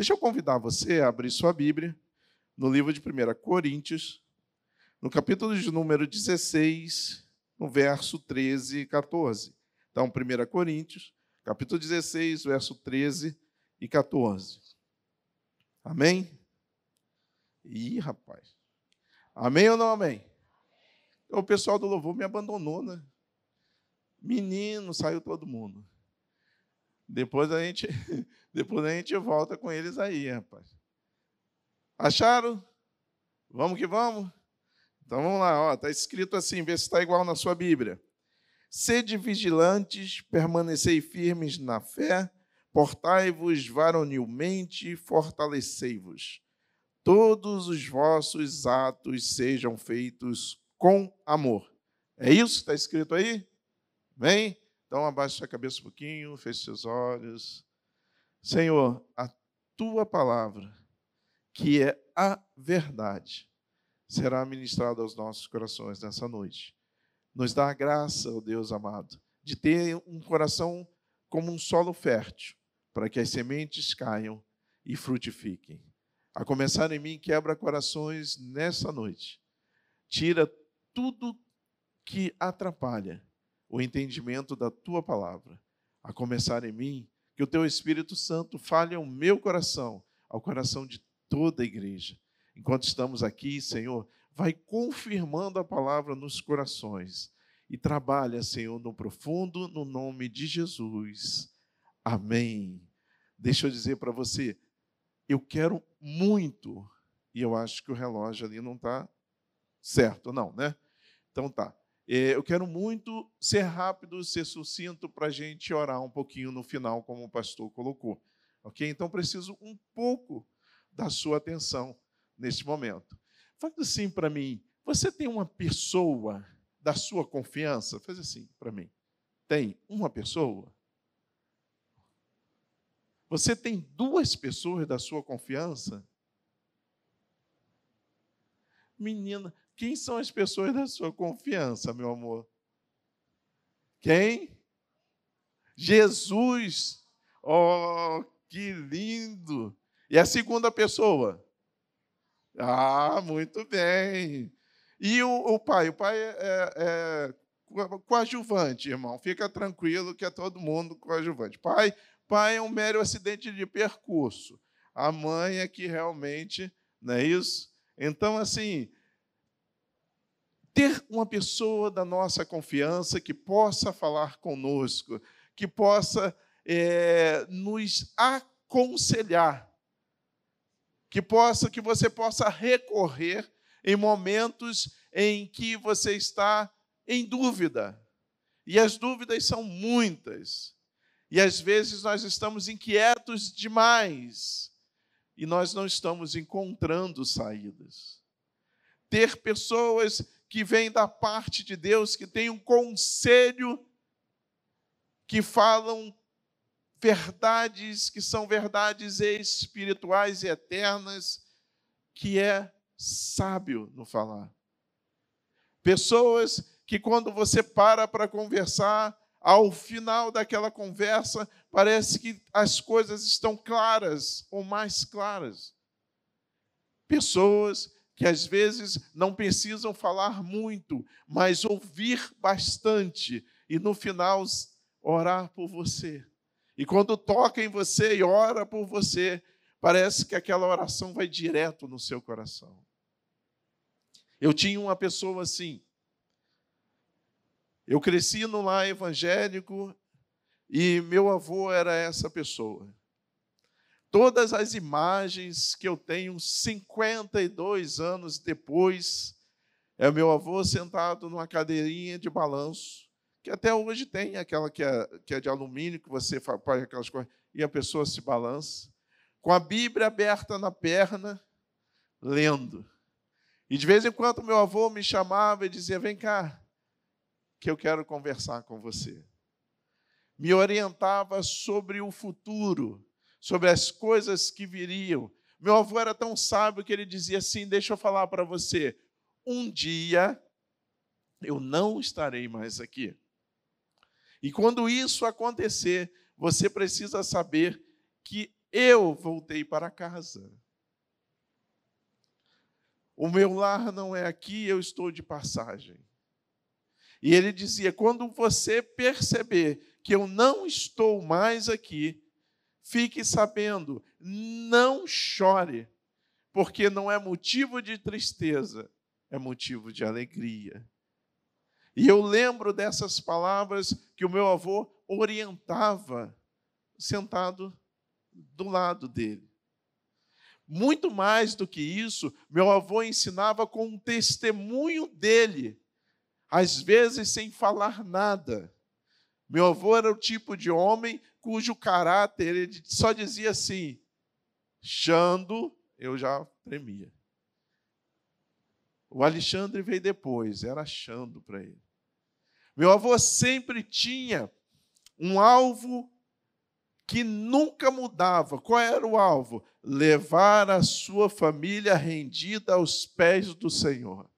Deixa eu convidar você a abrir sua Bíblia no livro de 1 Coríntios, no capítulo de número 16, no verso 13 e 14. Então, 1 Coríntios, capítulo 16, verso 13 e 14. Amém? Ih, rapaz. Amém ou não amém? O pessoal do louvor me abandonou, né? Menino, saiu todo mundo. Depois a gente, depois a gente volta com eles aí, rapaz. Acharam? Vamos que vamos? Então vamos lá, está escrito assim, vê se está igual na sua Bíblia. Sede vigilantes, permanecei firmes na fé, portai-vos varonilmente, fortalecei-vos. Todos os vossos atos sejam feitos com amor. É isso que está escrito aí? Vem? Então abaixe sua cabeça um pouquinho, feche seus olhos. Senhor, a tua palavra, que é a verdade, será ministrada aos nossos corações nessa noite. Nos dá a graça, ó Deus amado, de ter um coração como um solo fértil, para que as sementes caiam e frutifiquem. A começar em mim, quebra corações nessa noite. Tira tudo que atrapalha o entendimento da tua palavra. A começar em mim, que o teu Espírito Santo fale ao meu coração, ao coração de toda a igreja. Enquanto estamos aqui, Senhor, vai confirmando a palavra nos corações e trabalha, Senhor, no profundo, no nome de Jesus. Amém. Deixa eu dizer para você, eu quero muito, e eu acho que o relógio ali não está certo, não, né? Então tá. É, eu quero muito ser rápido, ser sucinto para a gente orar um pouquinho no final, como o pastor colocou. Ok? Então preciso um pouco da sua atenção neste momento. Faz assim para mim. Você tem uma pessoa da sua confiança? Faz assim para mim. Tem uma pessoa? Você tem duas pessoas da sua confiança? Menina, quem são as pessoas da sua confiança, meu amor? Quem? Jesus. Oh, que lindo! E a segunda pessoa? Ah, muito bem. E o, o pai? O pai é, é, é coadjuvante, irmão. Fica tranquilo que é todo mundo coadjuvante. Pai, pai é um mero acidente de percurso. A mãe é que realmente, não é isso? Então, assim, ter uma pessoa da nossa confiança que possa falar conosco, que possa é, nos aconselhar, que possa que você possa recorrer em momentos em que você está em dúvida. E as dúvidas são muitas. E às vezes nós estamos inquietos demais e nós não estamos encontrando saídas. Ter pessoas que vem da parte de Deus, que tem um conselho, que falam verdades que são verdades espirituais e eternas, que é sábio no falar. Pessoas que, quando você para para conversar, ao final daquela conversa, parece que as coisas estão claras ou mais claras. Pessoas que às vezes não precisam falar muito, mas ouvir bastante e no final orar por você. E quando toca em você e ora por você, parece que aquela oração vai direto no seu coração. Eu tinha uma pessoa assim. Eu cresci no lar evangélico e meu avô era essa pessoa. Todas as imagens que eu tenho 52 anos depois, é meu avô sentado numa cadeirinha de balanço, que até hoje tem aquela que é, que é de alumínio, que você faz aquelas coisas, e a pessoa se balança, com a Bíblia aberta na perna, lendo. E de vez em quando meu avô me chamava e dizia: Vem cá, que eu quero conversar com você. Me orientava sobre o futuro sobre as coisas que viriam. Meu avô era tão sábio que ele dizia assim: Deixa eu falar para você, um dia eu não estarei mais aqui. E quando isso acontecer, você precisa saber que eu voltei para casa. O meu lar não é aqui, eu estou de passagem. E ele dizia: quando você perceber que eu não estou mais aqui, fique sabendo, não chore, porque não é motivo de tristeza, é motivo de alegria. E eu lembro dessas palavras que o meu avô orientava, sentado do lado dele. Muito mais do que isso, meu avô ensinava com um testemunho dele, às vezes sem falar nada. Meu avô era o tipo de homem cujo caráter ele só dizia assim: Xando, eu já tremia. O Alexandre veio depois, era Xando para ele. Meu avô sempre tinha um alvo que nunca mudava. Qual era o alvo? Levar a sua família rendida aos pés do Senhor.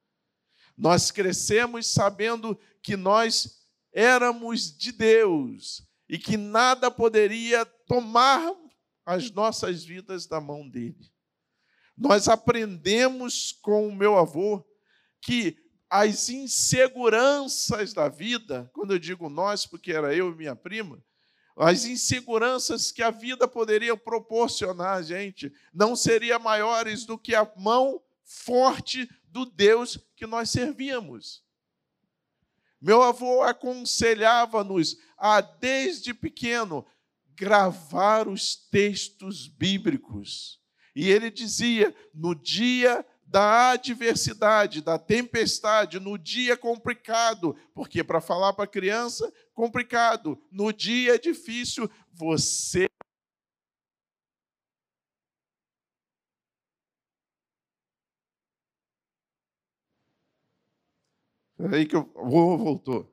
Nós crescemos sabendo que nós éramos de Deus e que nada poderia tomar as nossas vidas da mão dele. Nós aprendemos com o meu avô que as inseguranças da vida, quando eu digo nós, porque era eu e minha prima, as inseguranças que a vida poderia proporcionar a gente não seriam maiores do que a mão forte do Deus que nós servíamos. Meu avô aconselhava-nos a, desde pequeno, gravar os textos bíblicos. E ele dizia: no dia da adversidade, da tempestade, no dia complicado, porque para falar para a criança, complicado, no dia difícil, você Aí que eu oh, voltou.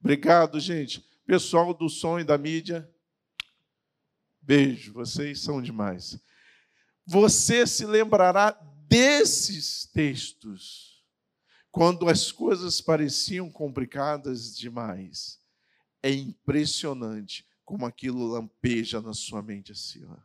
Obrigado, gente. Pessoal do som e da mídia, beijo, vocês são demais. Você se lembrará desses textos, quando as coisas pareciam complicadas demais, é impressionante como aquilo lampeja na sua mente assim. Ó.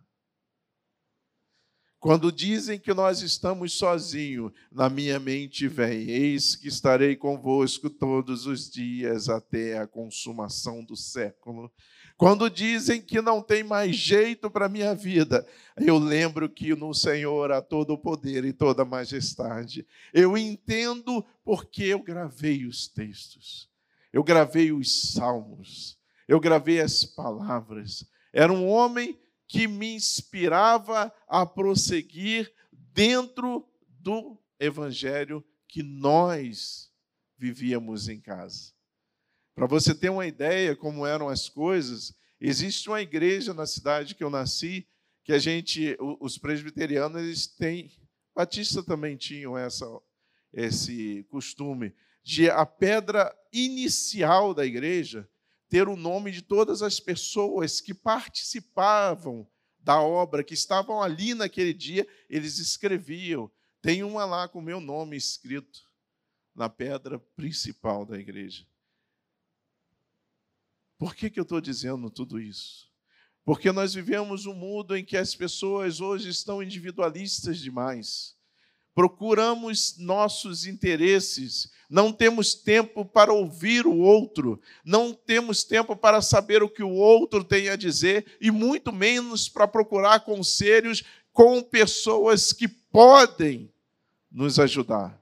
Quando dizem que nós estamos sozinhos, na minha mente vem: Eis que estarei convosco todos os dias até a consumação do século. Quando dizem que não tem mais jeito para a minha vida, eu lembro que no Senhor há todo o poder e toda a majestade. Eu entendo porque eu gravei os textos, eu gravei os salmos, eu gravei as palavras. Era um homem que me inspirava a prosseguir dentro do evangelho que nós vivíamos em casa. Para você ter uma ideia como eram as coisas, existe uma igreja na cidade que eu nasci, que a gente, os presbiterianos, eles têm, Batista também tinham essa, esse costume de a pedra inicial da igreja ter o nome de todas as pessoas que participavam da obra, que estavam ali naquele dia, eles escreviam. Tem uma lá com o meu nome escrito na pedra principal da igreja. Por que, que eu estou dizendo tudo isso? Porque nós vivemos um mundo em que as pessoas hoje estão individualistas demais. Procuramos nossos interesses, não temos tempo para ouvir o outro, não temos tempo para saber o que o outro tem a dizer e muito menos para procurar conselhos com pessoas que podem nos ajudar.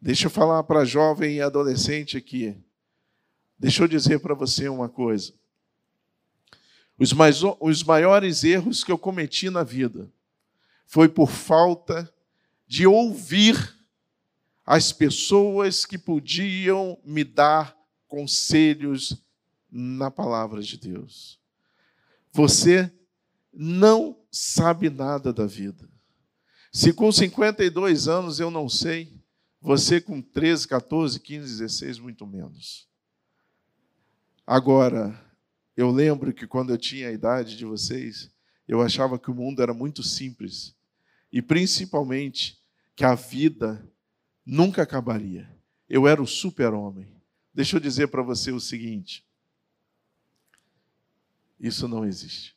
Deixa eu falar para jovem e adolescente aqui. Deixa eu dizer para você uma coisa. Os, mais, os maiores erros que eu cometi na vida foi por falta de ouvir as pessoas que podiam me dar conselhos na palavra de Deus. Você não sabe nada da vida. Se com 52 anos eu não sei, você com 13, 14, 15, 16, muito menos. Agora, eu lembro que quando eu tinha a idade de vocês, eu achava que o mundo era muito simples e principalmente que a vida nunca acabaria. Eu era o super-homem. Deixa eu dizer para você o seguinte: isso não existe.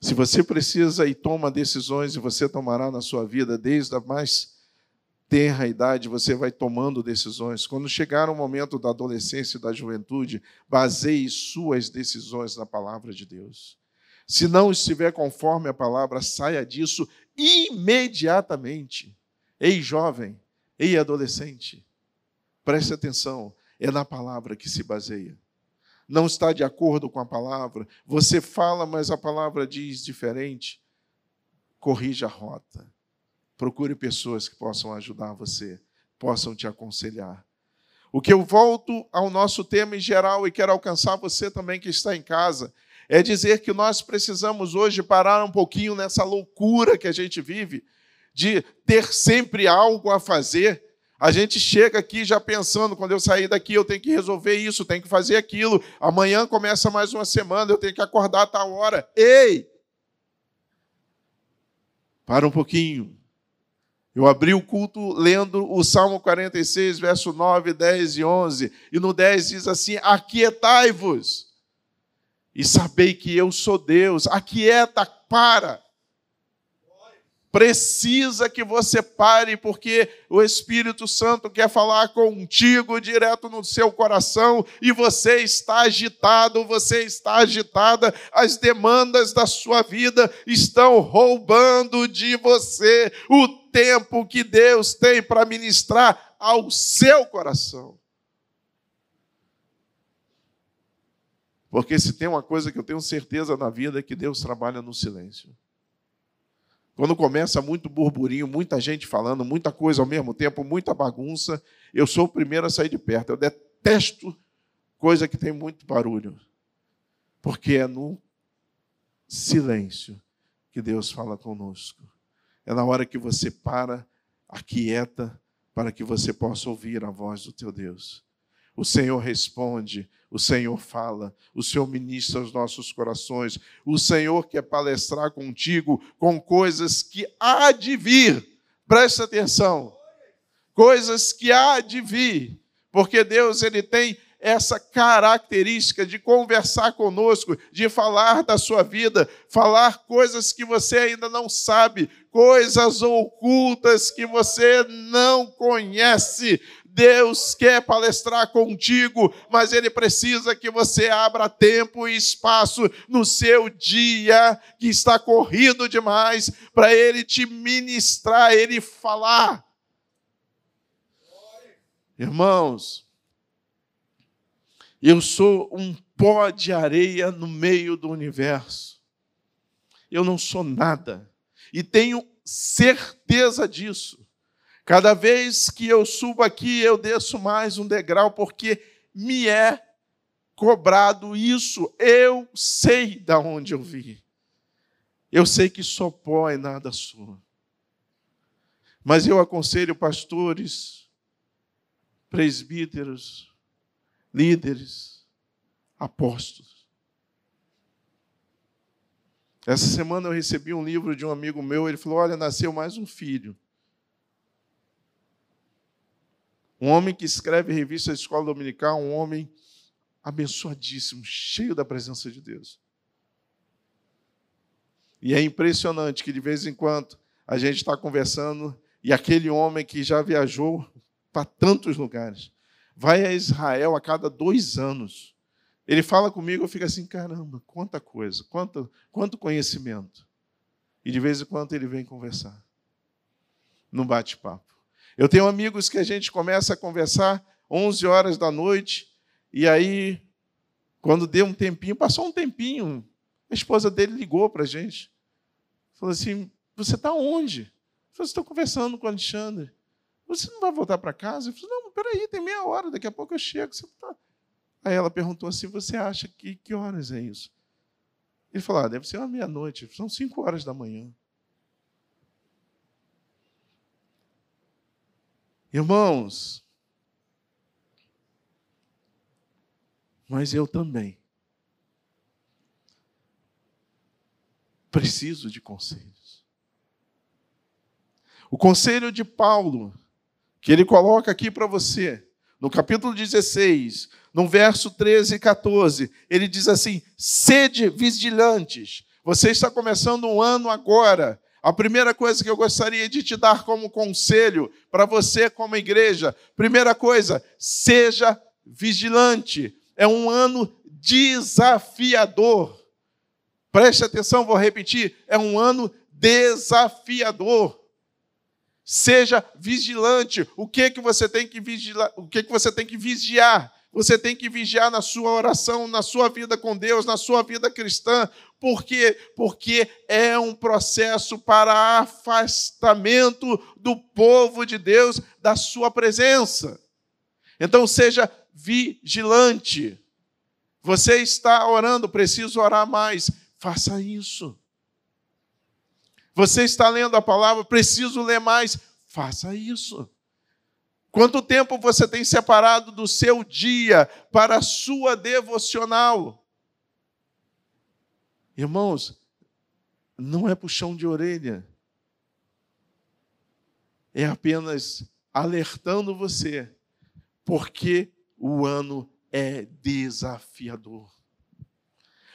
Se você precisa e toma decisões, e você tomará na sua vida desde a mais tenra idade, você vai tomando decisões. Quando chegar o momento da adolescência e da juventude, baseie suas decisões na palavra de Deus. Se não estiver conforme a palavra, saia disso imediatamente. Ei, jovem, ei, adolescente, preste atenção, é na palavra que se baseia não está de acordo com a palavra, você fala, mas a palavra diz diferente, corrija a rota. Procure pessoas que possam ajudar você, possam te aconselhar. O que eu volto ao nosso tema em geral e quero alcançar você também que está em casa, é dizer que nós precisamos hoje parar um pouquinho nessa loucura que a gente vive, de ter sempre algo a fazer, a gente chega aqui já pensando, quando eu sair daqui, eu tenho que resolver isso, tenho que fazer aquilo. Amanhã começa mais uma semana, eu tenho que acordar a tal hora. Ei! Para um pouquinho. Eu abri o culto lendo o Salmo 46, verso 9, 10 e 11. E no 10 diz assim: Aquietai-vos e sabei que eu sou Deus. Aquieta, para precisa que você pare, porque o Espírito Santo quer falar contigo direto no seu coração e você está agitado, você está agitada, as demandas da sua vida estão roubando de você o tempo que Deus tem para ministrar ao seu coração. Porque se tem uma coisa que eu tenho certeza na vida é que Deus trabalha no silêncio. Quando começa muito burburinho, muita gente falando, muita coisa ao mesmo tempo, muita bagunça, eu sou o primeiro a sair de perto. Eu detesto coisa que tem muito barulho. Porque é no silêncio que Deus fala conosco. É na hora que você para, aquieta, para que você possa ouvir a voz do teu Deus. O Senhor responde, o Senhor fala, o Senhor ministra os nossos corações, o Senhor quer palestrar contigo com coisas que há de vir. Presta atenção. Coisas que há de vir, porque Deus ele tem essa característica de conversar conosco, de falar da sua vida, falar coisas que você ainda não sabe, coisas ocultas que você não conhece. Deus quer palestrar contigo, mas Ele precisa que você abra tempo e espaço no seu dia, que está corrido demais, para Ele te ministrar, Ele falar. Irmãos, eu sou um pó de areia no meio do universo. Eu não sou nada. E tenho certeza disso. Cada vez que eu subo aqui, eu desço mais um degrau, porque me é cobrado isso. Eu sei da onde eu vi. Eu sei que sou pó e nada sou. Mas eu aconselho pastores, presbíteros, líderes, apóstolos. Essa semana eu recebi um livro de um amigo meu, ele falou: Olha, nasceu mais um filho. Um homem que escreve revista de escola dominical, um homem abençoadíssimo, cheio da presença de Deus. E é impressionante que de vez em quando a gente está conversando e aquele homem que já viajou para tantos lugares, vai a Israel a cada dois anos. Ele fala comigo, eu fico assim, caramba, quanta coisa, quanto, quanto conhecimento. E de vez em quando ele vem conversar. Não bate-papo. Eu tenho amigos que a gente começa a conversar 11 horas da noite, e aí, quando deu um tempinho, passou um tempinho, a esposa dele ligou para a gente. Falou assim: Você está onde? Eu falei: Estou conversando com o Alexandre. Você não vai voltar para casa? Eu falei: Não, peraí, tem meia hora, daqui a pouco eu chego. Tá... Aí ela perguntou assim: Você acha que, que horas é isso? Ele falou: ah, Deve ser uma meia-noite, são cinco horas da manhã. Irmãos, mas eu também preciso de conselhos. O conselho de Paulo, que ele coloca aqui para você, no capítulo 16, no verso 13 e 14, ele diz assim: sede vigilantes, Você está começando um ano agora. A primeira coisa que eu gostaria de te dar como conselho para você, como igreja, primeira coisa, seja vigilante. É um ano desafiador. Preste atenção, vou repetir: é um ano desafiador. Seja vigilante. O que que você tem que vigiar? O que que você tem que vigiar? Você tem que vigiar na sua oração, na sua vida com Deus, na sua vida cristã. Por quê? Porque é um processo para afastamento do povo de Deus da sua presença. Então seja vigilante. Você está orando, preciso orar mais. Faça isso. Você está lendo a palavra, preciso ler mais. Faça isso. Quanto tempo você tem separado do seu dia para a sua devocional? Irmãos, não é puxão de orelha. É apenas alertando você, porque o ano é desafiador.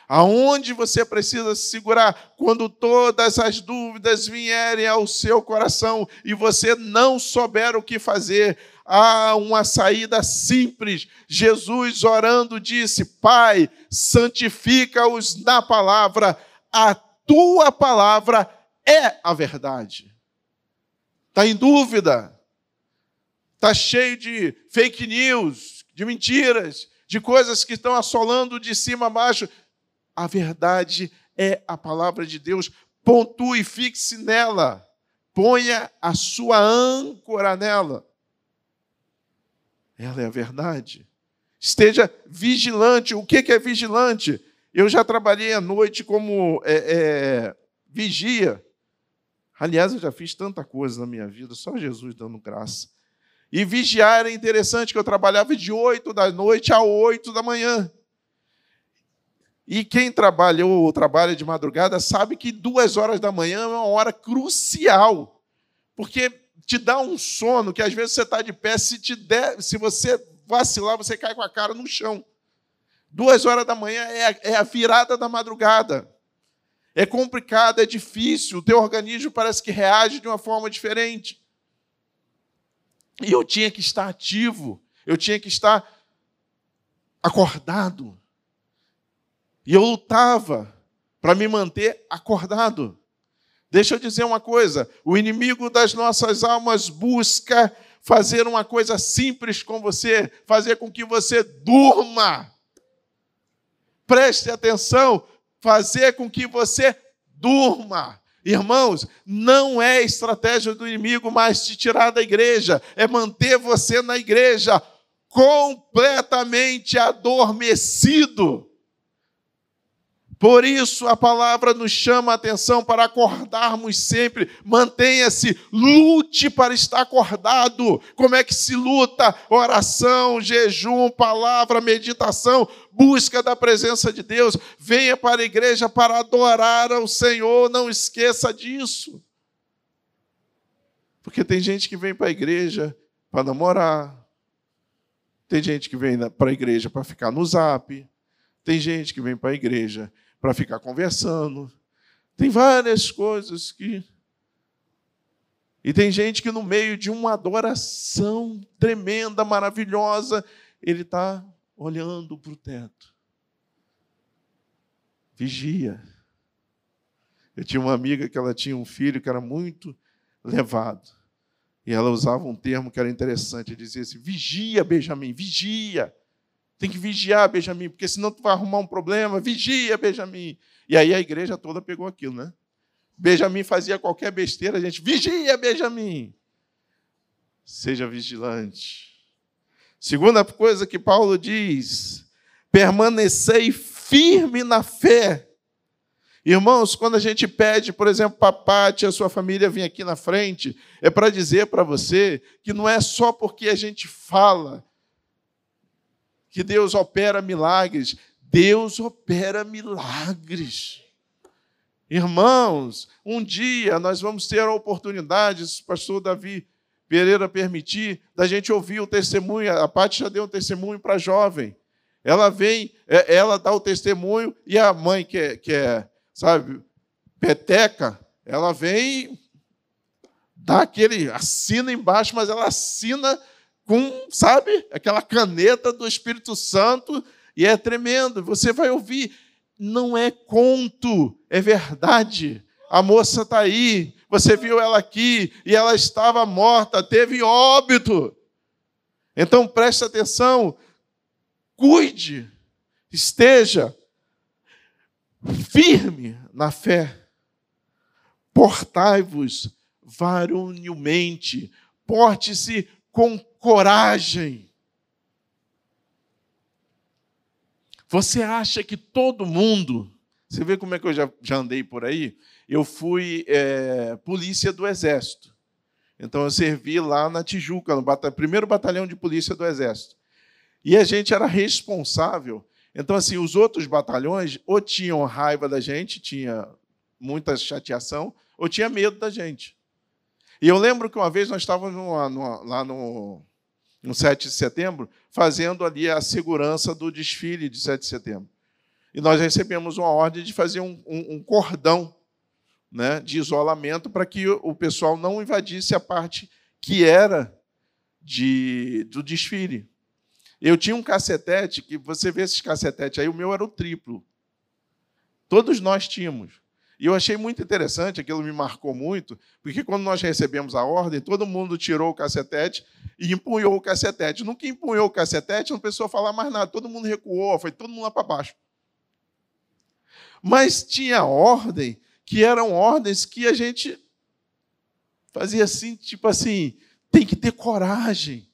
Aonde você precisa se segurar quando todas as dúvidas vierem ao seu coração e você não souber o que fazer. Há uma saída simples. Jesus orando disse: Pai, santifica-os na palavra, a tua palavra é a verdade. Está em dúvida? Está cheio de fake news, de mentiras, de coisas que estão assolando de cima a baixo. A verdade é a palavra de Deus. Pontue, fixe nela. Ponha a sua âncora nela. Ela é a verdade. Esteja vigilante. O que é vigilante? Eu já trabalhei à noite como é, é, vigia. Aliás, eu já fiz tanta coisa na minha vida, só Jesus dando graça. E vigiar era interessante, que eu trabalhava de 8 da noite a 8 da manhã. E quem trabalhou ou trabalha de madrugada sabe que duas horas da manhã é uma hora crucial, porque te dá um sono que às vezes você está de pé, se, te der, se você vacilar, você cai com a cara no chão. Duas horas da manhã é a, é a virada da madrugada. É complicado, é difícil, o teu organismo parece que reage de uma forma diferente. E eu tinha que estar ativo, eu tinha que estar acordado. E eu lutava para me manter acordado. Deixa eu dizer uma coisa: o inimigo das nossas almas busca fazer uma coisa simples com você, fazer com que você durma. Preste atenção, fazer com que você durma. Irmãos, não é estratégia do inimigo mais te tirar da igreja, é manter você na igreja completamente adormecido. Por isso a palavra nos chama a atenção para acordarmos sempre. Mantenha-se, lute para estar acordado. Como é que se luta? Oração, jejum, palavra, meditação, busca da presença de Deus. Venha para a igreja para adorar ao Senhor, não esqueça disso. Porque tem gente que vem para a igreja para namorar. Tem gente que vem para a igreja para ficar no zap. Tem gente que vem para a igreja para ficar conversando. Tem várias coisas que. E tem gente que, no meio de uma adoração tremenda, maravilhosa, ele está olhando para o teto. Vigia. Eu tinha uma amiga que ela tinha um filho que era muito levado. E ela usava um termo que era interessante, dizia assim: vigia, Benjamin, vigia. Tem que vigiar, Benjamin, porque senão tu vai arrumar um problema. Vigia, Benjamin. E aí a igreja toda pegou aquilo, né? Benjamin fazia qualquer besteira, a gente, vigia, Benjamin. Seja vigilante. Segunda coisa que Paulo diz: permanecei firme na fé. Irmãos, quando a gente pede, por exemplo, a Pati, a sua família vir aqui na frente, é para dizer para você que não é só porque a gente fala, que Deus opera milagres. Deus opera milagres. Irmãos, um dia nós vamos ter a oportunidade, se o pastor Davi Pereira permitir, da gente ouvir o testemunho. A Paty já deu um testemunho para a jovem. Ela vem, é, ela dá o testemunho e a mãe, que é, que é sabe, peteca, ela vem, dá aquele, assina embaixo, mas ela assina com, sabe, aquela caneta do Espírito Santo, e é tremendo. Você vai ouvir, não é conto, é verdade. A moça está aí, você viu ela aqui, e ela estava morta, teve óbito. Então preste atenção, cuide, esteja firme na fé. Portai-vos varonilmente, porte-se com coragem. Você acha que todo mundo. Você vê como é que eu já, já andei por aí? Eu fui é, polícia do Exército. Então eu servi lá na Tijuca, no batalhão, primeiro batalhão de polícia do Exército. E a gente era responsável. Então, assim, os outros batalhões ou tinham raiva da gente, tinha muita chateação, ou tinha medo da gente. E eu lembro que uma vez nós estávamos numa, numa, lá no, no 7 de setembro, fazendo ali a segurança do desfile de 7 de setembro. E nós recebemos uma ordem de fazer um, um, um cordão né, de isolamento para que o pessoal não invadisse a parte que era de, do desfile. Eu tinha um cacetete, que você vê esses cacetetes aí, o meu era o triplo. Todos nós tínhamos. E eu achei muito interessante, aquilo me marcou muito, porque quando nós recebemos a ordem, todo mundo tirou o cacetete e empunhou o cacetete. Que empunhou o cacetete, não precisou falar mais nada, todo mundo recuou, foi todo mundo lá para baixo. Mas tinha ordem que eram ordens que a gente fazia assim, tipo assim, tem que ter coragem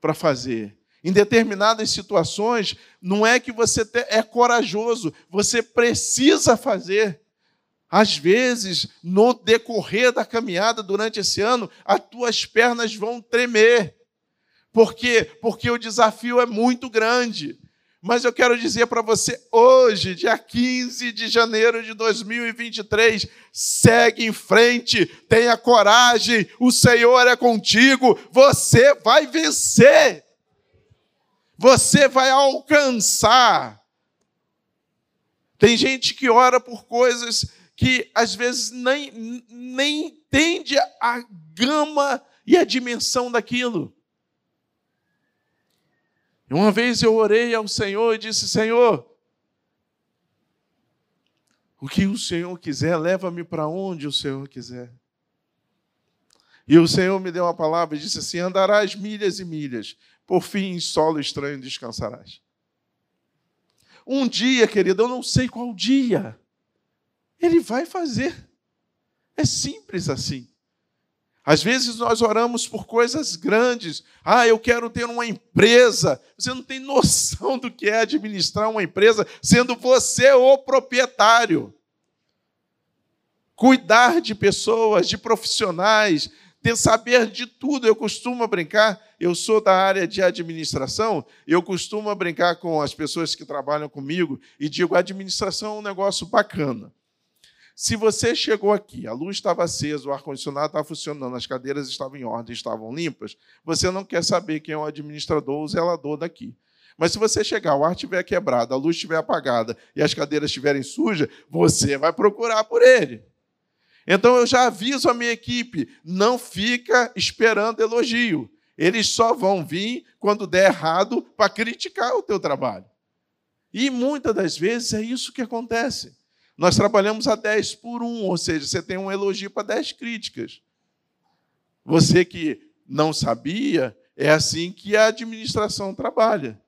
para fazer. Em determinadas situações, não é que você é corajoso, você precisa fazer. Às vezes, no decorrer da caminhada durante esse ano, as tuas pernas vão tremer. Por quê? Porque o desafio é muito grande. Mas eu quero dizer para você hoje, dia 15 de janeiro de 2023, segue em frente, tenha coragem, o Senhor é contigo, você vai vencer. Você vai alcançar. Tem gente que ora por coisas que às vezes nem, nem entende a gama e a dimensão daquilo. Uma vez eu orei ao Senhor e disse: Senhor, o que o Senhor quiser, leva-me para onde o Senhor quiser. E o Senhor me deu uma palavra e disse assim: andarás milhas e milhas, por fim em solo estranho descansarás. Um dia, querido, eu não sei qual dia, Ele vai fazer. É simples assim. Às vezes nós oramos por coisas grandes. Ah, eu quero ter uma empresa. Você não tem noção do que é administrar uma empresa, sendo você o proprietário. Cuidar de pessoas, de profissionais, ter saber de tudo. Eu costumo brincar, eu sou da área de administração, eu costumo brincar com as pessoas que trabalham comigo e digo: administração é um negócio bacana. Se você chegou aqui, a luz estava acesa, o ar-condicionado estava funcionando, as cadeiras estavam em ordem, estavam limpas, você não quer saber quem é o administrador ou o zelador daqui. Mas se você chegar, o ar estiver quebrado, a luz estiver apagada e as cadeiras estiverem sujas, você vai procurar por ele. Então eu já aviso a minha equipe: não fica esperando elogio. Eles só vão vir quando der errado para criticar o teu trabalho. E muitas das vezes é isso que acontece. Nós trabalhamos a 10 por 1, ou seja, você tem um elogio para 10 críticas. Você que não sabia, é assim que a administração trabalha.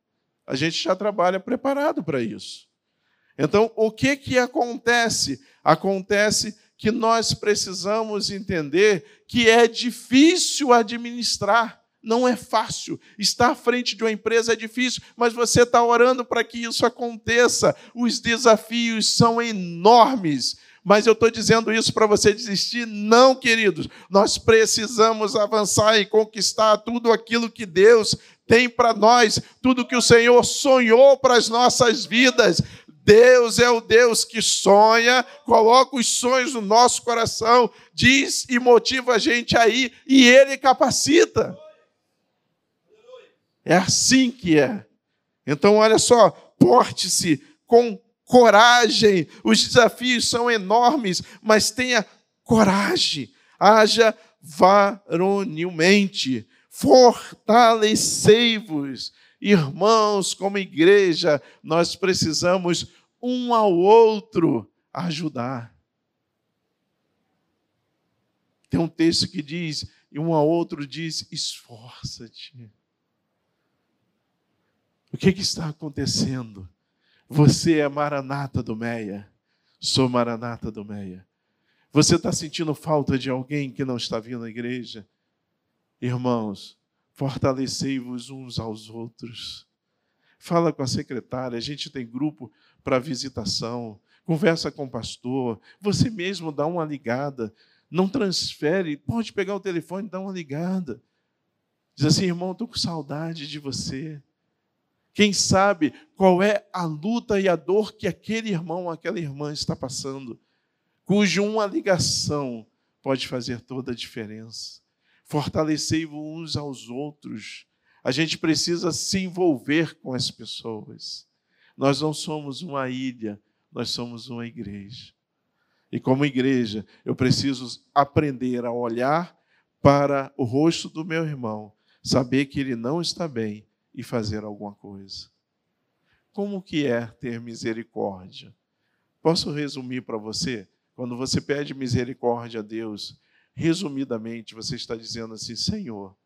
A gente já trabalha preparado para isso. Então, o que, que acontece? Acontece que nós precisamos entender que é difícil administrar não é fácil. Estar à frente de uma empresa é difícil, mas você está orando para que isso aconteça. Os desafios são enormes. Mas eu estou dizendo isso para você desistir? Não, queridos. Nós precisamos avançar e conquistar tudo aquilo que Deus tem para nós, tudo que o Senhor sonhou para as nossas vidas. Deus é o Deus que sonha, coloca os sonhos no nosso coração, diz e motiva a gente aí, e Ele capacita. É assim que é. Então, olha só, porte-se com coragem. Os desafios são enormes, mas tenha coragem. Haja varonilmente. Fortalecei-vos. Irmãos, como igreja, nós precisamos um ao outro ajudar. Tem um texto que diz, e um ao outro diz: esforça-te. O que, que está acontecendo? Você é Maranata do Meia. Sou Maranata do Meia. Você está sentindo falta de alguém que não está vindo à igreja? Irmãos, fortalecei-vos uns aos outros. Fala com a secretária, a gente tem grupo para visitação. Conversa com o pastor, você mesmo dá uma ligada. Não transfere, pode pegar o telefone e dar uma ligada. Diz assim, irmão, estou com saudade de você. Quem sabe qual é a luta e a dor que aquele irmão, aquela irmã está passando, cuja uma ligação pode fazer toda a diferença. Fortalecei-vos uns aos outros. A gente precisa se envolver com as pessoas. Nós não somos uma ilha, nós somos uma igreja. E como igreja, eu preciso aprender a olhar para o rosto do meu irmão, saber que ele não está bem e fazer alguma coisa. Como que é ter misericórdia? Posso resumir para você? Quando você pede misericórdia a Deus, resumidamente você está dizendo assim: Senhor,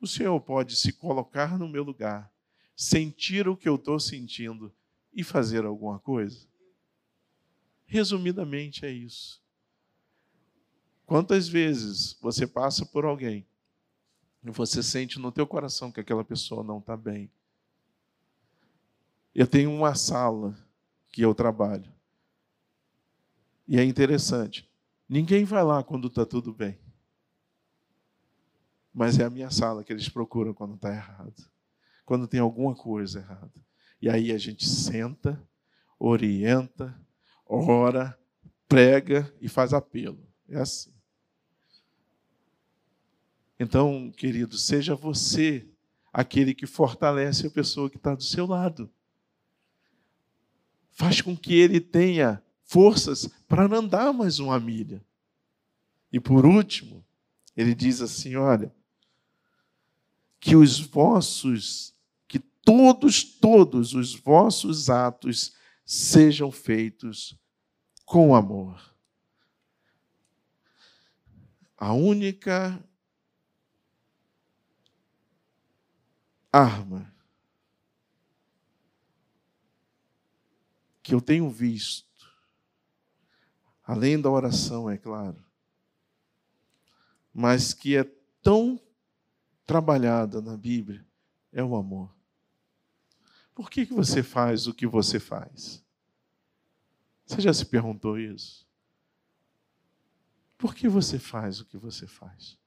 o Senhor pode se colocar no meu lugar, sentir o que eu estou sentindo e fazer alguma coisa? Resumidamente é isso. Quantas vezes você passa por alguém você sente no teu coração que aquela pessoa não está bem. Eu tenho uma sala que eu trabalho. E é interessante. Ninguém vai lá quando está tudo bem. Mas é a minha sala que eles procuram quando está errado. Quando tem alguma coisa errada. E aí a gente senta, orienta, ora, prega e faz apelo. É assim. Então, querido, seja você aquele que fortalece a pessoa que está do seu lado. Faz com que ele tenha forças para andar mais uma milha. E por último, ele diz assim: olha, que os vossos, que todos, todos os vossos atos sejam feitos com amor. A única arma que eu tenho visto, além da oração, é claro, mas que é tão trabalhada na Bíblia, é o amor. Por que, que você faz o que você faz? Você já se perguntou isso? Por que você faz o que você faz?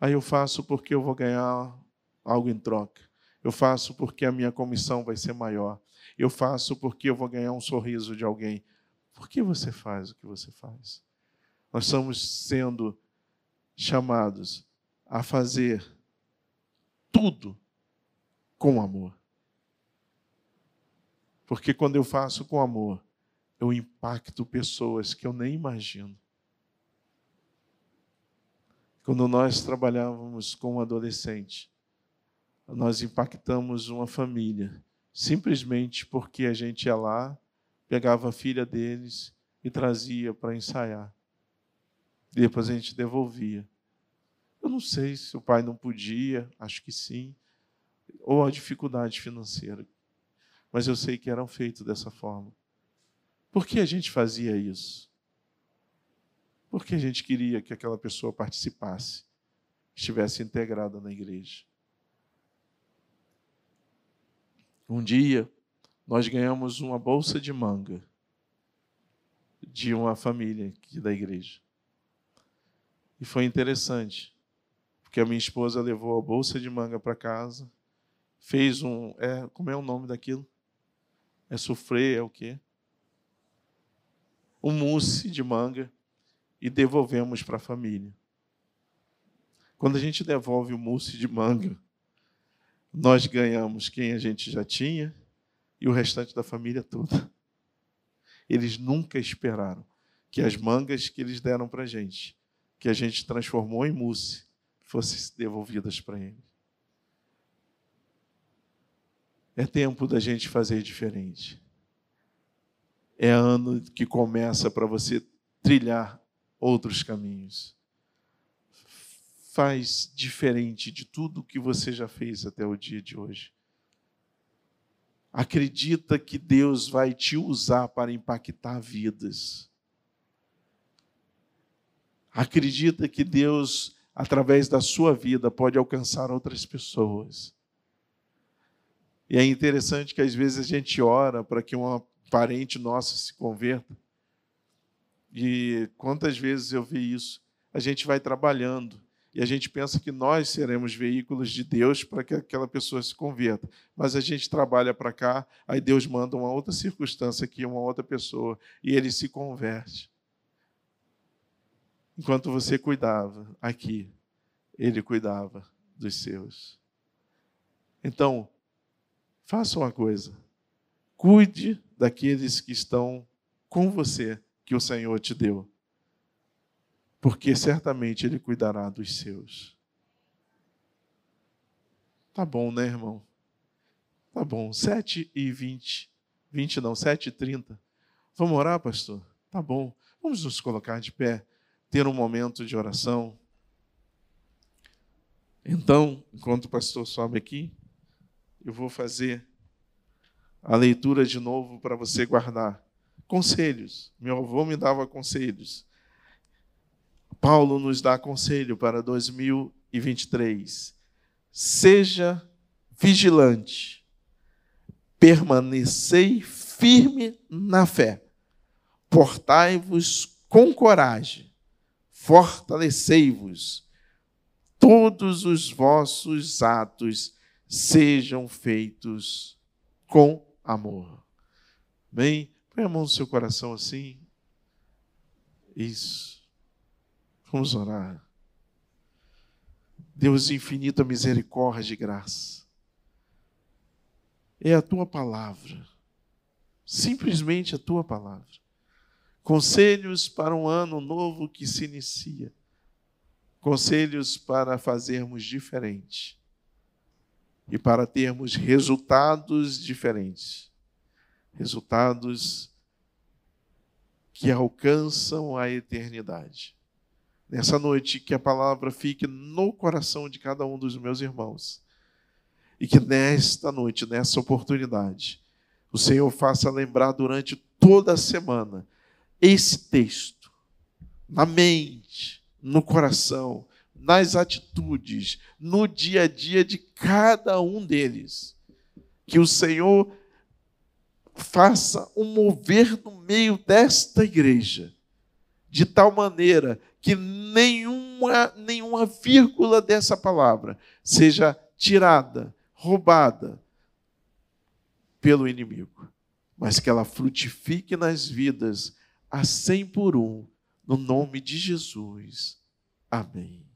Aí eu faço porque eu vou ganhar algo em troca. Eu faço porque a minha comissão vai ser maior. Eu faço porque eu vou ganhar um sorriso de alguém. Por que você faz o que você faz? Nós estamos sendo chamados a fazer tudo com amor. Porque quando eu faço com amor, eu impacto pessoas que eu nem imagino. Quando nós trabalhávamos com um adolescente, nós impactamos uma família, simplesmente porque a gente ia lá, pegava a filha deles e trazia para ensaiar. Depois a gente devolvia. Eu não sei se o pai não podia, acho que sim, ou a dificuldade financeira. Mas eu sei que eram feitos dessa forma. Por que a gente fazia isso? Porque a gente queria que aquela pessoa participasse, estivesse integrada na igreja. Um dia, nós ganhamos uma bolsa de manga de uma família aqui da igreja. E foi interessante, porque a minha esposa levou a bolsa de manga para casa, fez um. É, como é o nome daquilo? É sofrer, é o quê? Um mousse de manga e devolvemos para a família. Quando a gente devolve o mousse de manga, nós ganhamos quem a gente já tinha e o restante da família toda. Eles nunca esperaram que as mangas que eles deram para a gente, que a gente transformou em mousse, fossem devolvidas para eles. É tempo da gente fazer diferente. É ano que começa para você trilhar outros caminhos. Faz diferente de tudo que você já fez até o dia de hoje. Acredita que Deus vai te usar para impactar vidas. Acredita que Deus, através da sua vida, pode alcançar outras pessoas. E é interessante que às vezes a gente ora para que uma parente nossa se converta. E quantas vezes eu vi isso? A gente vai trabalhando e a gente pensa que nós seremos veículos de Deus para que aquela pessoa se converta. Mas a gente trabalha para cá, aí Deus manda uma outra circunstância aqui, uma outra pessoa, e ele se converte. Enquanto você cuidava aqui, ele cuidava dos seus. Então, faça uma coisa. Cuide daqueles que estão com você, que o Senhor te deu porque certamente Ele cuidará dos seus. Tá bom, né, irmão? Tá bom, 7 e 20. 20 não, 7 e 30. Vamos orar, pastor? Tá bom. Vamos nos colocar de pé, ter um momento de oração. Então, enquanto o pastor sobe aqui, eu vou fazer a leitura de novo para você guardar. Conselhos. Meu avô me dava conselhos. Paulo nos dá conselho para 2023. Seja vigilante, permanecei firme na fé, portai-vos com coragem, fortalecei-vos, todos os vossos atos sejam feitos com amor. Bem, põe a mão no seu coração assim. Isso. Vamos orar. Deus infinita misericórdia e graça. É a tua palavra. Simplesmente a tua palavra. Conselhos para um ano novo que se inicia. Conselhos para fazermos diferente. E para termos resultados diferentes. Resultados que alcançam a eternidade nessa noite, que a palavra fique no coração de cada um dos meus irmãos. E que nesta noite, nessa oportunidade, o Senhor faça lembrar durante toda a semana esse texto, na mente, no coração, nas atitudes, no dia a dia de cada um deles. Que o Senhor faça um mover no meio desta igreja, de tal maneira que nenhuma, nenhuma vírgula dessa palavra seja tirada, roubada pelo inimigo, mas que ela frutifique nas vidas a cem por um, no nome de Jesus. Amém.